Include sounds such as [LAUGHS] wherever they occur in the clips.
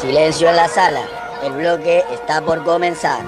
Silencio en la sala. El bloque está por comenzar.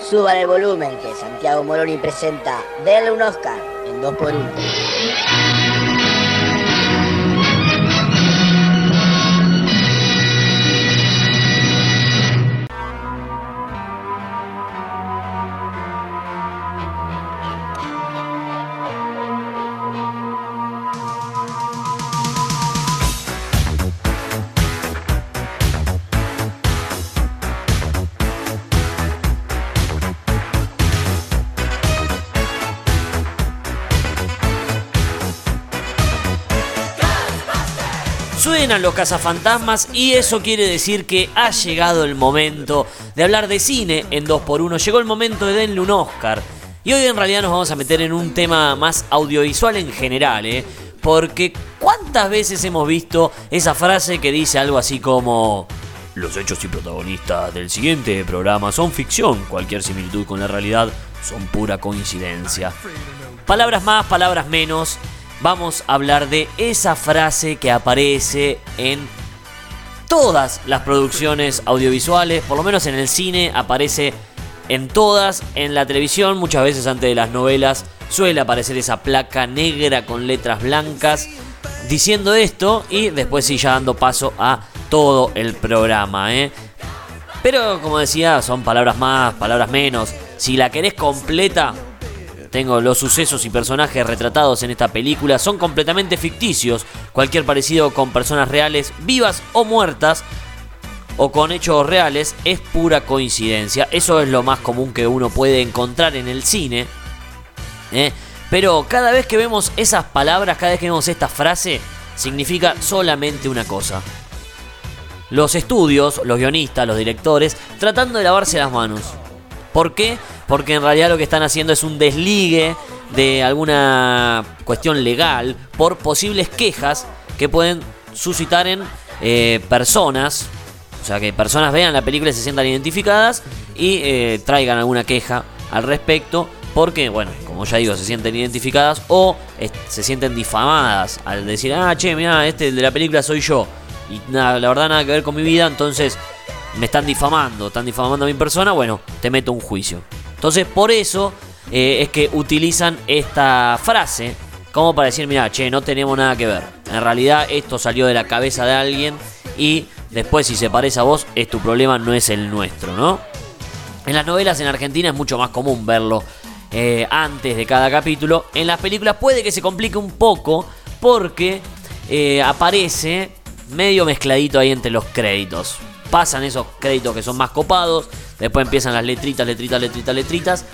Suban el volumen que Santiago Moroni presenta Denle un Oscar en 2x1. Los cazafantasmas y eso quiere decir que ha llegado el momento de hablar de cine en 2x1. Llegó el momento de denle un Oscar. Y hoy en realidad nos vamos a meter en un tema más audiovisual en general, ¿eh? Porque ¿cuántas veces hemos visto esa frase que dice algo así como... Los hechos y protagonistas del siguiente programa son ficción, cualquier similitud con la realidad son pura coincidencia. Palabras más, palabras menos, vamos a hablar de esa frase que aparece en todas las producciones audiovisuales, por lo menos en el cine aparece en todas, en la televisión muchas veces antes de las novelas suele aparecer esa placa negra con letras blancas diciendo esto y después sí ya dando paso a todo el programa, ¿eh? Pero como decía, son palabras más, palabras menos. Si la querés completa, tengo los sucesos y personajes retratados en esta película son completamente ficticios. Cualquier parecido con personas reales, vivas o muertas, o con hechos reales, es pura coincidencia. Eso es lo más común que uno puede encontrar en el cine. ¿eh? Pero cada vez que vemos esas palabras, cada vez que vemos esta frase, significa solamente una cosa. Los estudios, los guionistas, los directores, tratando de lavarse las manos. ¿Por qué? Porque en realidad lo que están haciendo es un desligue de alguna cuestión legal por posibles quejas que pueden suscitar en eh, personas. O sea, que personas vean la película y se sientan identificadas y eh, traigan alguna queja al respecto. Porque, bueno, como ya digo, se sienten identificadas o se sienten difamadas al decir, ah, che, mira, este de la película soy yo. Y nada, la verdad nada que ver con mi vida, entonces me están difamando, están difamando a mi persona, bueno, te meto un juicio. Entonces, por eso eh, es que utilizan esta frase como para decir, mira, che, no tenemos nada que ver. En realidad esto salió de la cabeza de alguien y después si se parece a vos, es tu problema, no es el nuestro, ¿no? En las novelas en Argentina es mucho más común verlo eh, antes de cada capítulo. En las películas puede que se complique un poco porque eh, aparece medio mezcladito ahí entre los créditos pasan esos créditos que son más copados, después empiezan las letritas, letritas, letritas, letritas,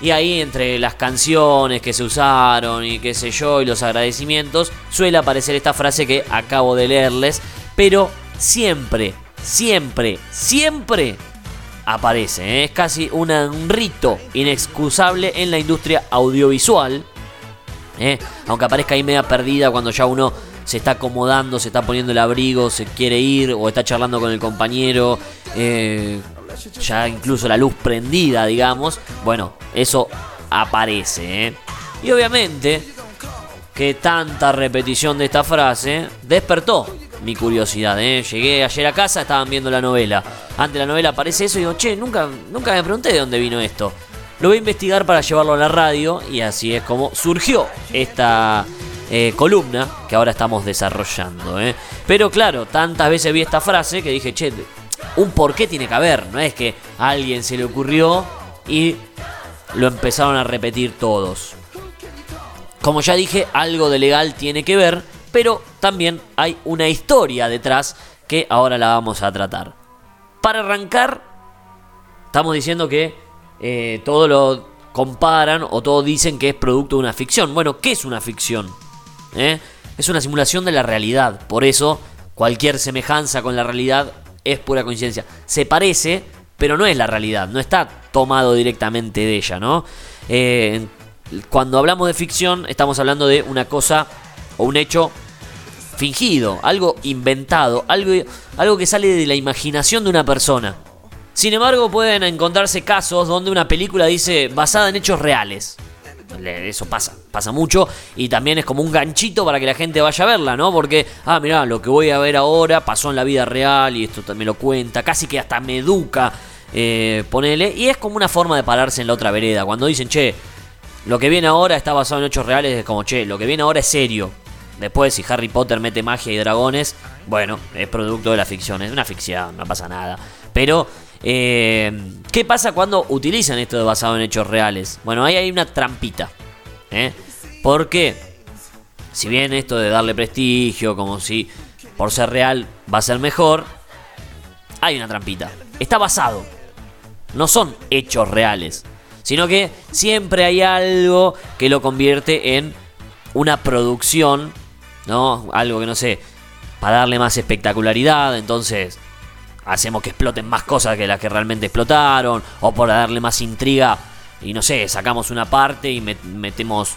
y ahí entre las canciones que se usaron y qué sé yo, y los agradecimientos, suele aparecer esta frase que acabo de leerles, pero siempre, siempre, siempre aparece, ¿eh? es casi un rito inexcusable en la industria audiovisual, ¿eh? aunque aparezca ahí media perdida cuando ya uno se está acomodando, se está poniendo el abrigo, se quiere ir o está charlando con el compañero, eh, ya incluso la luz prendida, digamos, bueno, eso aparece. ¿eh? Y obviamente que tanta repetición de esta frase despertó mi curiosidad. ¿eh? Llegué ayer a casa, estaban viendo la novela. Antes la novela aparece eso y digo, che, nunca, nunca me pregunté de dónde vino esto. Lo voy a investigar para llevarlo a la radio y así es como surgió esta eh, columna que ahora estamos desarrollando. ¿eh? Pero claro, tantas veces vi esta frase que dije, che, un porqué tiene que haber. No es que a alguien se le ocurrió y lo empezaron a repetir todos. Como ya dije, algo de legal tiene que ver, pero también hay una historia detrás que ahora la vamos a tratar. Para arrancar, estamos diciendo que eh, todo lo comparan o todos dicen que es producto de una ficción. Bueno, ¿qué es una ficción? ¿eh? Es una simulación de la realidad. Por eso, cualquier semejanza con la realidad es pura coincidencia. Se parece, pero no es la realidad. No está tomado directamente de ella, ¿no? Eh, cuando hablamos de ficción, estamos hablando de una cosa o un hecho fingido, algo inventado, algo, algo que sale de la imaginación de una persona. Sin embargo, pueden encontrarse casos donde una película dice basada en hechos reales. Eso pasa pasa mucho y también es como un ganchito para que la gente vaya a verla, ¿no? Porque, ah, mirá, lo que voy a ver ahora pasó en la vida real y esto me lo cuenta, casi que hasta me educa, eh, ponele, y es como una forma de pararse en la otra vereda. Cuando dicen, che, lo que viene ahora está basado en hechos reales, es como, che, lo que viene ahora es serio. Después, si Harry Potter mete magia y dragones, bueno, es producto de la ficción, es una ficción, no pasa nada. Pero, eh, ¿qué pasa cuando utilizan esto de basado en hechos reales? Bueno, ahí hay una trampita. ¿Eh? Porque, si bien esto de darle prestigio, como si por ser real va a ser mejor, hay una trampita. Está basado. No son hechos reales. Sino que siempre hay algo que lo convierte en una producción, ¿no? Algo que no sé, para darle más espectacularidad, entonces hacemos que exploten más cosas que las que realmente explotaron, o para darle más intriga, y no sé, sacamos una parte y metemos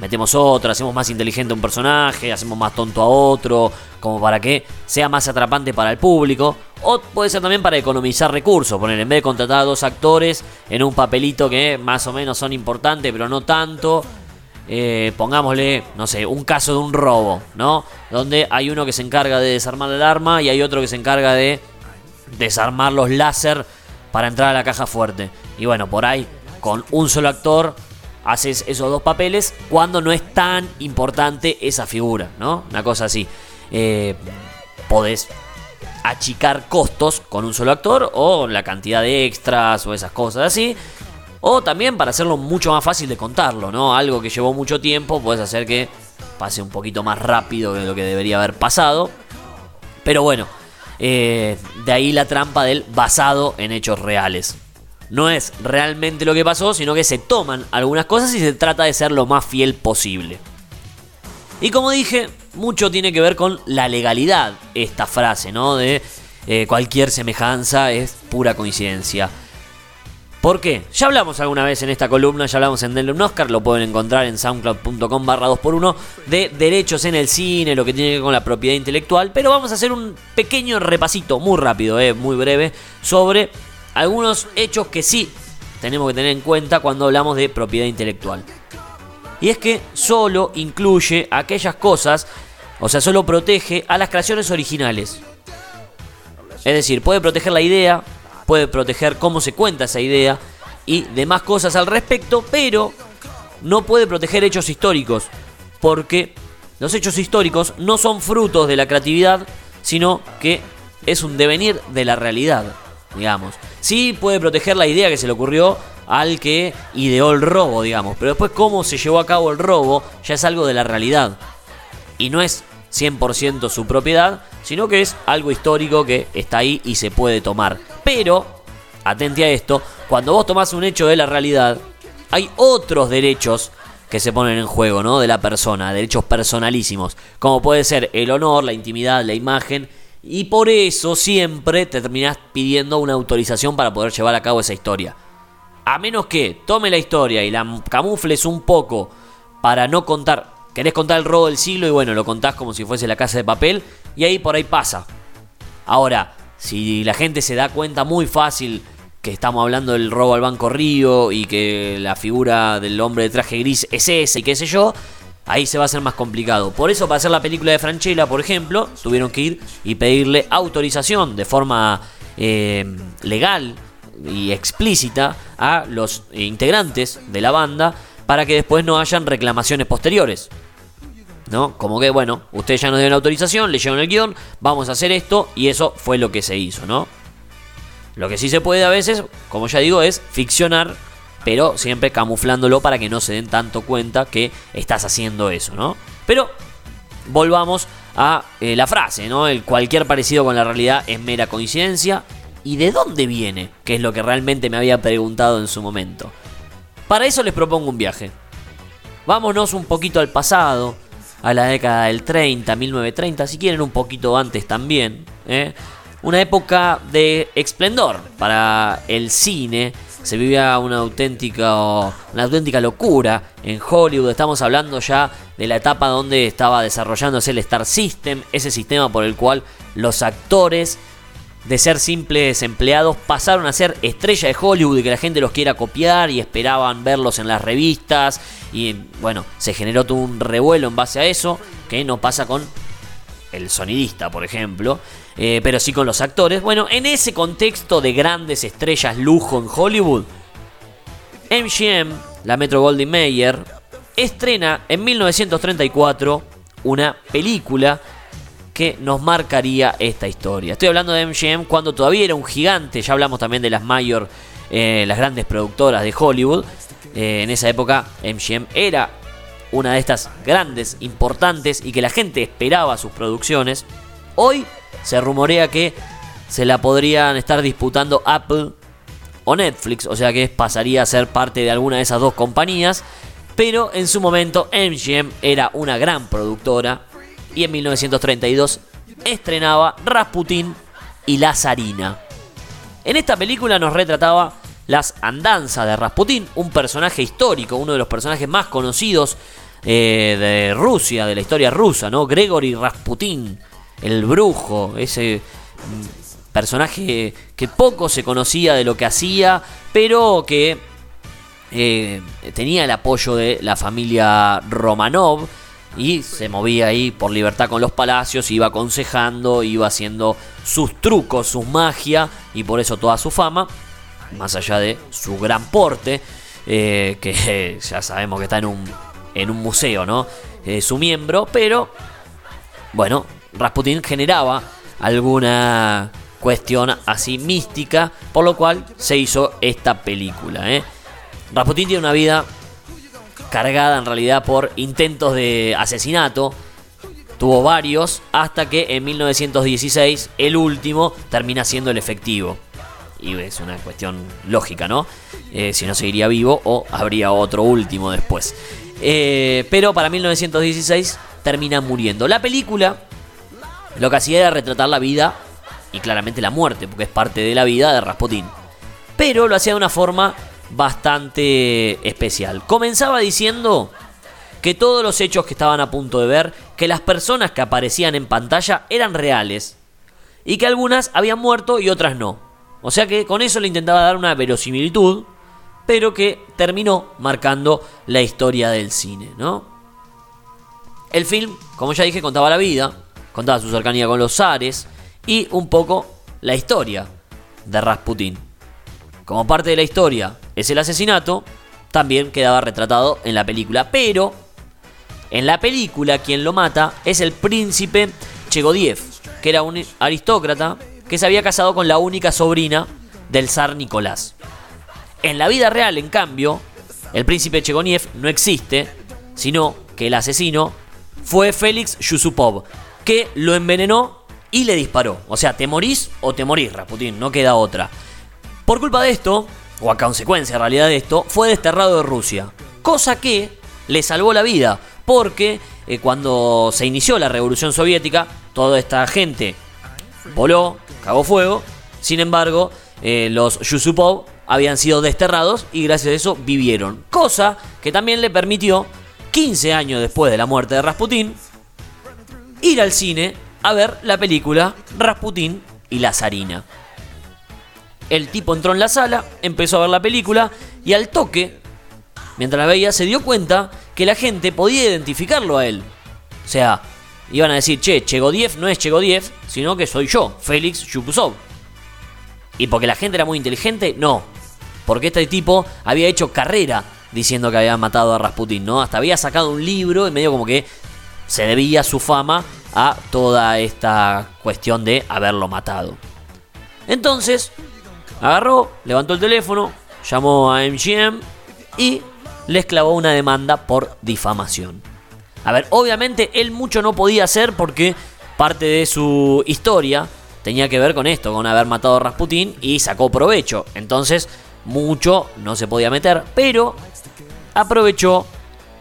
metemos otra, hacemos más inteligente a un personaje, hacemos más tonto a otro, como para que sea más atrapante para el público. O puede ser también para economizar recursos, poner en vez de contratar a dos actores en un papelito que más o menos son importantes, pero no tanto. Eh, pongámosle, no sé, un caso de un robo, ¿no? Donde hay uno que se encarga de desarmar el arma y hay otro que se encarga de desarmar los láser para entrar a la caja fuerte. Y bueno, por ahí, con un solo actor, haces esos dos papeles cuando no es tan importante esa figura, ¿no? Una cosa así. Eh, podés achicar costos con un solo actor o la cantidad de extras o esas cosas así. O también para hacerlo mucho más fácil de contarlo, ¿no? Algo que llevó mucho tiempo, puedes hacer que pase un poquito más rápido de lo que debería haber pasado. Pero bueno, eh, de ahí la trampa del basado en hechos reales no es realmente lo que pasó, sino que se toman algunas cosas y se trata de ser lo más fiel posible. Y como dije, mucho tiene que ver con la legalidad esta frase, ¿no? De eh, cualquier semejanza es pura coincidencia. ¿Por qué? Ya hablamos alguna vez en esta columna, ya hablamos en Denle Oscar, lo pueden encontrar en soundcloud.com barra 2x1 de derechos en el cine, lo que tiene que ver con la propiedad intelectual, pero vamos a hacer un pequeño repasito, muy rápido, eh, muy breve, sobre algunos hechos que sí tenemos que tener en cuenta cuando hablamos de propiedad intelectual. Y es que solo incluye aquellas cosas, o sea, solo protege a las creaciones originales. Es decir, puede proteger la idea, puede proteger cómo se cuenta esa idea y demás cosas al respecto, pero no puede proteger hechos históricos, porque los hechos históricos no son frutos de la creatividad, sino que es un devenir de la realidad digamos. Sí puede proteger la idea que se le ocurrió al que ideó el robo, digamos. Pero después cómo se llevó a cabo el robo ya es algo de la realidad. Y no es 100% su propiedad, sino que es algo histórico que está ahí y se puede tomar. Pero, atente a esto, cuando vos tomás un hecho de la realidad, hay otros derechos que se ponen en juego, ¿no? De la persona, derechos personalísimos, como puede ser el honor, la intimidad, la imagen y por eso siempre te terminás pidiendo una autorización para poder llevar a cabo esa historia. A menos que tome la historia y la camufles un poco para no contar. Querés contar el robo del siglo y bueno, lo contás como si fuese la casa de papel y ahí por ahí pasa. Ahora, si la gente se da cuenta muy fácil que estamos hablando del robo al Banco Río y que la figura del hombre de traje gris es ese y qué sé yo, ahí se va a hacer más complicado. Por eso, para hacer la película de Franchella, por ejemplo, tuvieron que ir y pedirle autorización de forma eh, legal y explícita a los integrantes de la banda para que después no hayan reclamaciones posteriores. ¿No? Como que, bueno, ustedes ya nos dieron autorización, leyeron el guion, vamos a hacer esto, y eso fue lo que se hizo, ¿no? Lo que sí se puede a veces, como ya digo, es ficcionar pero siempre camuflándolo para que no se den tanto cuenta que estás haciendo eso, ¿no? Pero volvamos a eh, la frase, ¿no? El cualquier parecido con la realidad es mera coincidencia. ¿Y de dónde viene? Que es lo que realmente me había preguntado en su momento. Para eso les propongo un viaje. Vámonos un poquito al pasado, a la década del 30, 1930, si quieren un poquito antes también. ¿eh? Una época de esplendor para el cine se vivía una auténtica, una auténtica locura en Hollywood. Estamos hablando ya de la etapa donde estaba desarrollándose el Star System, ese sistema por el cual los actores de ser simples empleados pasaron a ser estrella de Hollywood y que la gente los quiera copiar y esperaban verlos en las revistas y bueno, se generó todo un revuelo en base a eso, que no pasa con el sonidista, por ejemplo, eh, pero sí con los actores. Bueno, en ese contexto de grandes estrellas lujo en Hollywood, MGM, la Metro Goldwyn Mayer, estrena en 1934 una película que nos marcaría esta historia. Estoy hablando de MGM cuando todavía era un gigante, ya hablamos también de las mayor, eh, las grandes productoras de Hollywood. Eh, en esa época MGM era una de estas grandes, importantes y que la gente esperaba sus producciones. Hoy se rumorea que se la podrían estar disputando Apple o Netflix, o sea que pasaría a ser parte de alguna de esas dos compañías. Pero en su momento MGM era una gran productora y en 1932 estrenaba Rasputin y la zarina. En esta película nos retrataba las andanzas de Rasputin, un personaje histórico, uno de los personajes más conocidos eh, de Rusia, de la historia rusa, ¿no? Gregory Rasputin, el brujo, ese mm, personaje que poco se conocía de lo que hacía, pero que eh, tenía el apoyo de la familia Romanov y se movía ahí por libertad con los palacios, iba aconsejando, iba haciendo sus trucos, su magia y por eso toda su fama, más allá de su gran porte, eh, que [LAUGHS] ya sabemos que está en un, en un museo, ¿no? Eh, su miembro, pero bueno, Rasputin generaba alguna cuestión así mística, por lo cual se hizo esta película. ¿eh? Rasputin tiene una vida cargada en realidad por intentos de asesinato. Tuvo varios hasta que en 1916 el último termina siendo el efectivo. Y es una cuestión lógica, ¿no? Eh, si no seguiría vivo o habría otro último después. Eh, pero para 1916 termina muriendo. La película lo que hacía era retratar la vida y claramente la muerte, porque es parte de la vida de Rasputin. Pero lo hacía de una forma bastante especial. Comenzaba diciendo que todos los hechos que estaban a punto de ver, que las personas que aparecían en pantalla eran reales y que algunas habían muerto y otras no. O sea que con eso le intentaba dar una verosimilitud, pero que terminó marcando la historia del cine, ¿no? El film, como ya dije, contaba la vida, contaba su cercanía con los zares y un poco la historia de Rasputin. Como parte de la historia es el asesinato, también quedaba retratado en la película. Pero en la película quien lo mata es el príncipe Chegodiev, que era un aristócrata que se había casado con la única sobrina del zar Nicolás. En la vida real, en cambio, el príncipe Chegodiev no existe, sino que el asesino fue Félix Yusupov, que lo envenenó y le disparó. O sea, te morís o te morís, no queda otra. Por culpa de esto, o a consecuencia en realidad de esto, fue desterrado de Rusia. Cosa que le salvó la vida, porque eh, cuando se inició la revolución soviética, toda esta gente voló, cagó fuego, sin embargo, eh, los Yusupov habían sido desterrados y gracias a eso vivieron. Cosa que también le permitió, 15 años después de la muerte de Rasputín, ir al cine a ver la película Rasputín y la zarina. El tipo entró en la sala, empezó a ver la película y al toque, mientras la veía, se dio cuenta que la gente podía identificarlo a él. O sea, iban a decir, che, Chegodiev no es Chegodiev, sino que soy yo, Félix Yupusov. ¿Y porque la gente era muy inteligente? No. Porque este tipo había hecho carrera diciendo que había matado a Rasputin, ¿no? Hasta había sacado un libro y medio como que se debía su fama a toda esta cuestión de haberlo matado. Entonces, Agarró, levantó el teléfono, llamó a MGM y les clavó una demanda por difamación. A ver, obviamente él mucho no podía hacer porque parte de su historia tenía que ver con esto, con haber matado a Rasputin y sacó provecho. Entonces, mucho no se podía meter, pero aprovechó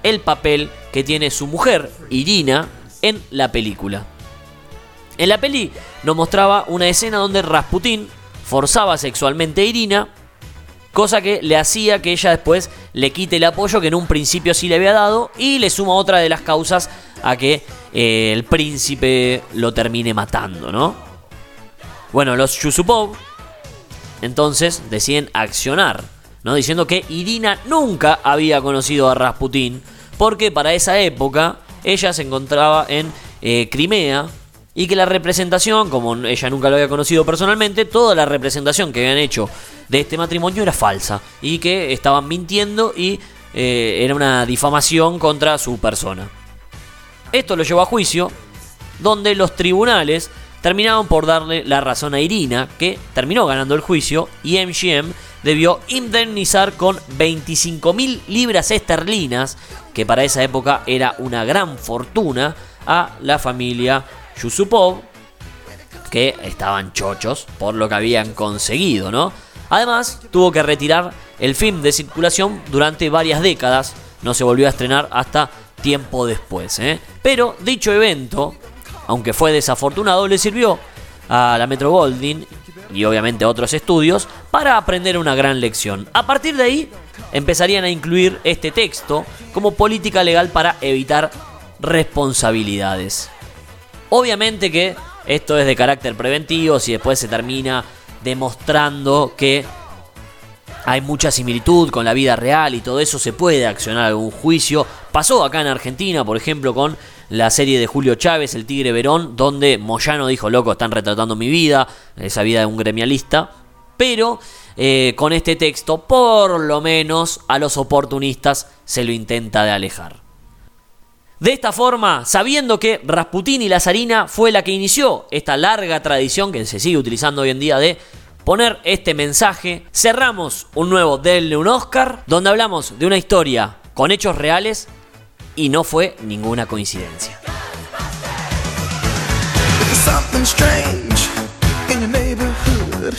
el papel que tiene su mujer, Irina, en la película. En la peli nos mostraba una escena donde Rasputin forzaba sexualmente a Irina, cosa que le hacía que ella después le quite el apoyo que en un principio sí le había dado y le suma otra de las causas a que eh, el príncipe lo termine matando, ¿no? Bueno, los Yusupov entonces deciden accionar, ¿no? diciendo que Irina nunca había conocido a Rasputín, porque para esa época ella se encontraba en eh, Crimea y que la representación, como ella nunca lo había conocido personalmente, toda la representación que habían hecho de este matrimonio era falsa y que estaban mintiendo y eh, era una difamación contra su persona. Esto lo llevó a juicio, donde los tribunales terminaron por darle la razón a Irina, que terminó ganando el juicio, y MGM debió indemnizar con 25.000 libras esterlinas, que para esa época era una gran fortuna, a la familia Yusupov, que estaban chochos por lo que habían conseguido, ¿no? Además, tuvo que retirar el film de circulación durante varias décadas, no se volvió a estrenar hasta tiempo después. ¿eh? Pero dicho evento, aunque fue desafortunado, le sirvió a la Metro Goldwyn y obviamente a otros estudios para aprender una gran lección. A partir de ahí, empezarían a incluir este texto como política legal para evitar responsabilidades. Obviamente que esto es de carácter preventivo, si después se termina demostrando que hay mucha similitud con la vida real y todo eso, se puede accionar algún juicio. Pasó acá en Argentina, por ejemplo, con la serie de Julio Chávez, El Tigre Verón, donde Moyano dijo, loco, están retratando mi vida, esa vida de un gremialista. Pero eh, con este texto, por lo menos a los oportunistas se lo intenta de alejar. De esta forma, sabiendo que Rasputín y la zarina fue la que inició esta larga tradición que se sigue utilizando hoy en día de poner este mensaje, cerramos un nuevo Denle un Oscar, donde hablamos de una historia con hechos reales y no fue ninguna coincidencia.